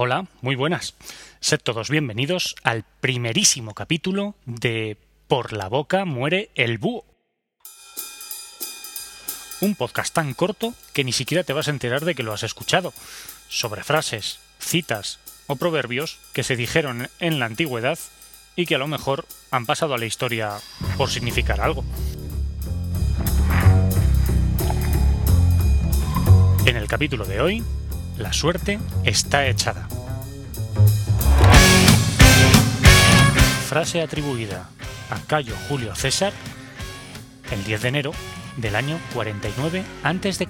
Hola, muy buenas. Sed todos bienvenidos al primerísimo capítulo de Por la boca muere el búho. Un podcast tan corto que ni siquiera te vas a enterar de que lo has escuchado, sobre frases, citas o proverbios que se dijeron en la antigüedad y que a lo mejor han pasado a la historia por significar algo. En el capítulo de hoy la suerte está echada. Frase atribuida a Cayo Julio César el 10 de enero del año 49 a.C.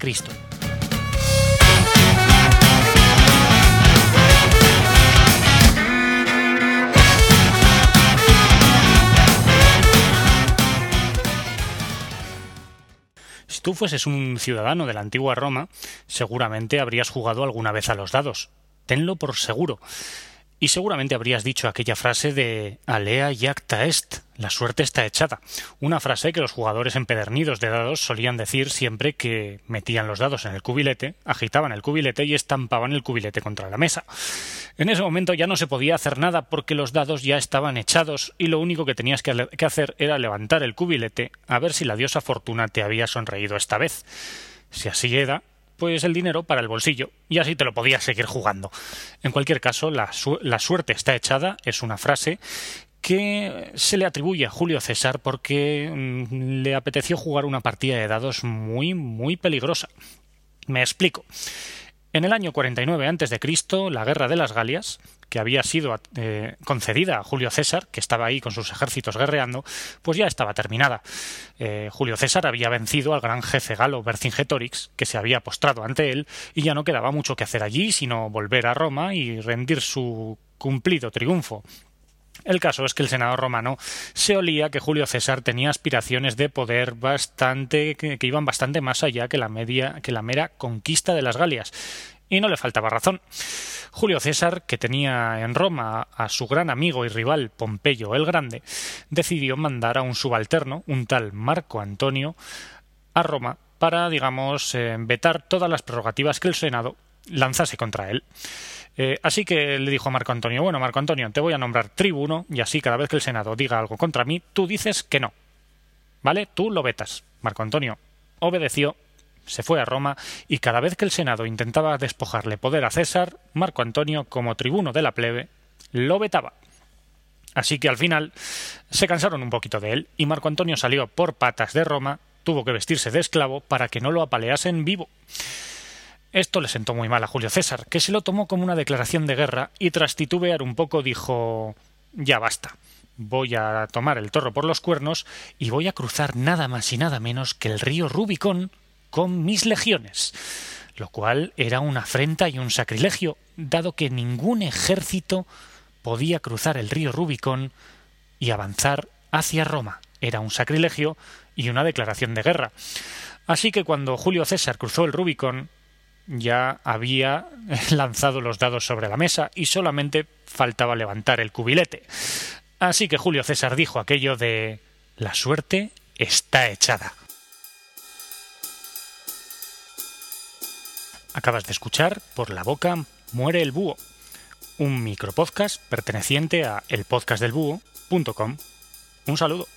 tú fueses un ciudadano de la antigua Roma, seguramente habrías jugado alguna vez a los dados. Tenlo por seguro. Y seguramente habrías dicho aquella frase de Alea yacta est, la suerte está echada. Una frase que los jugadores empedernidos de dados solían decir siempre que metían los dados en el cubilete, agitaban el cubilete y estampaban el cubilete contra la mesa. En ese momento ya no se podía hacer nada porque los dados ya estaban echados y lo único que tenías que hacer era levantar el cubilete a ver si la diosa fortuna te había sonreído esta vez. Si así era, pues el dinero para el bolsillo y así te lo podías seguir jugando. En cualquier caso, la, la suerte está echada es una frase que se le atribuye a Julio César porque mm, le apeteció jugar una partida de dados muy, muy peligrosa. Me explico. En el año 49 a.C., la Guerra de las Galias, que había sido eh, concedida a Julio César, que estaba ahí con sus ejércitos guerreando, pues ya estaba terminada. Eh, Julio César había vencido al gran jefe galo Vercingetorix, que se había postrado ante él, y ya no quedaba mucho que hacer allí, sino volver a Roma y rendir su cumplido triunfo el caso es que el senador romano se olía que Julio César tenía aspiraciones de poder bastante que, iban bastante más allá que la media que la mera conquista de las Galias y no le faltaba razón. Julio César, que tenía en Roma a su gran amigo y rival Pompeyo el Grande, decidió mandar a un subalterno, un tal Marco Antonio, a Roma para, digamos, eh, vetar todas las prerrogativas que el Senado lanzase contra él. Eh, así que le dijo a Marco Antonio, bueno, Marco Antonio, te voy a nombrar tribuno y así cada vez que el Senado diga algo contra mí, tú dices que no. ¿Vale? Tú lo vetas. Marco Antonio obedeció, se fue a Roma y cada vez que el Senado intentaba despojarle poder a César, Marco Antonio, como tribuno de la plebe, lo vetaba. Así que al final se cansaron un poquito de él y Marco Antonio salió por patas de Roma, tuvo que vestirse de esclavo para que no lo apaleasen vivo. Esto le sentó muy mal a Julio César, que se lo tomó como una declaración de guerra y tras titubear un poco dijo ya basta. Voy a tomar el toro por los cuernos y voy a cruzar nada más y nada menos que el río Rubicón con mis legiones, lo cual era una afrenta y un sacrilegio, dado que ningún ejército podía cruzar el río Rubicón y avanzar hacia Roma. Era un sacrilegio y una declaración de guerra. Así que cuando Julio César cruzó el Rubicón, ya había lanzado los dados sobre la mesa y solamente faltaba levantar el cubilete. Así que Julio César dijo aquello de la suerte está echada. Acabas de escuchar Por la boca muere el búho, un micropodcast perteneciente a elpodcastdelbúho.com. Un saludo.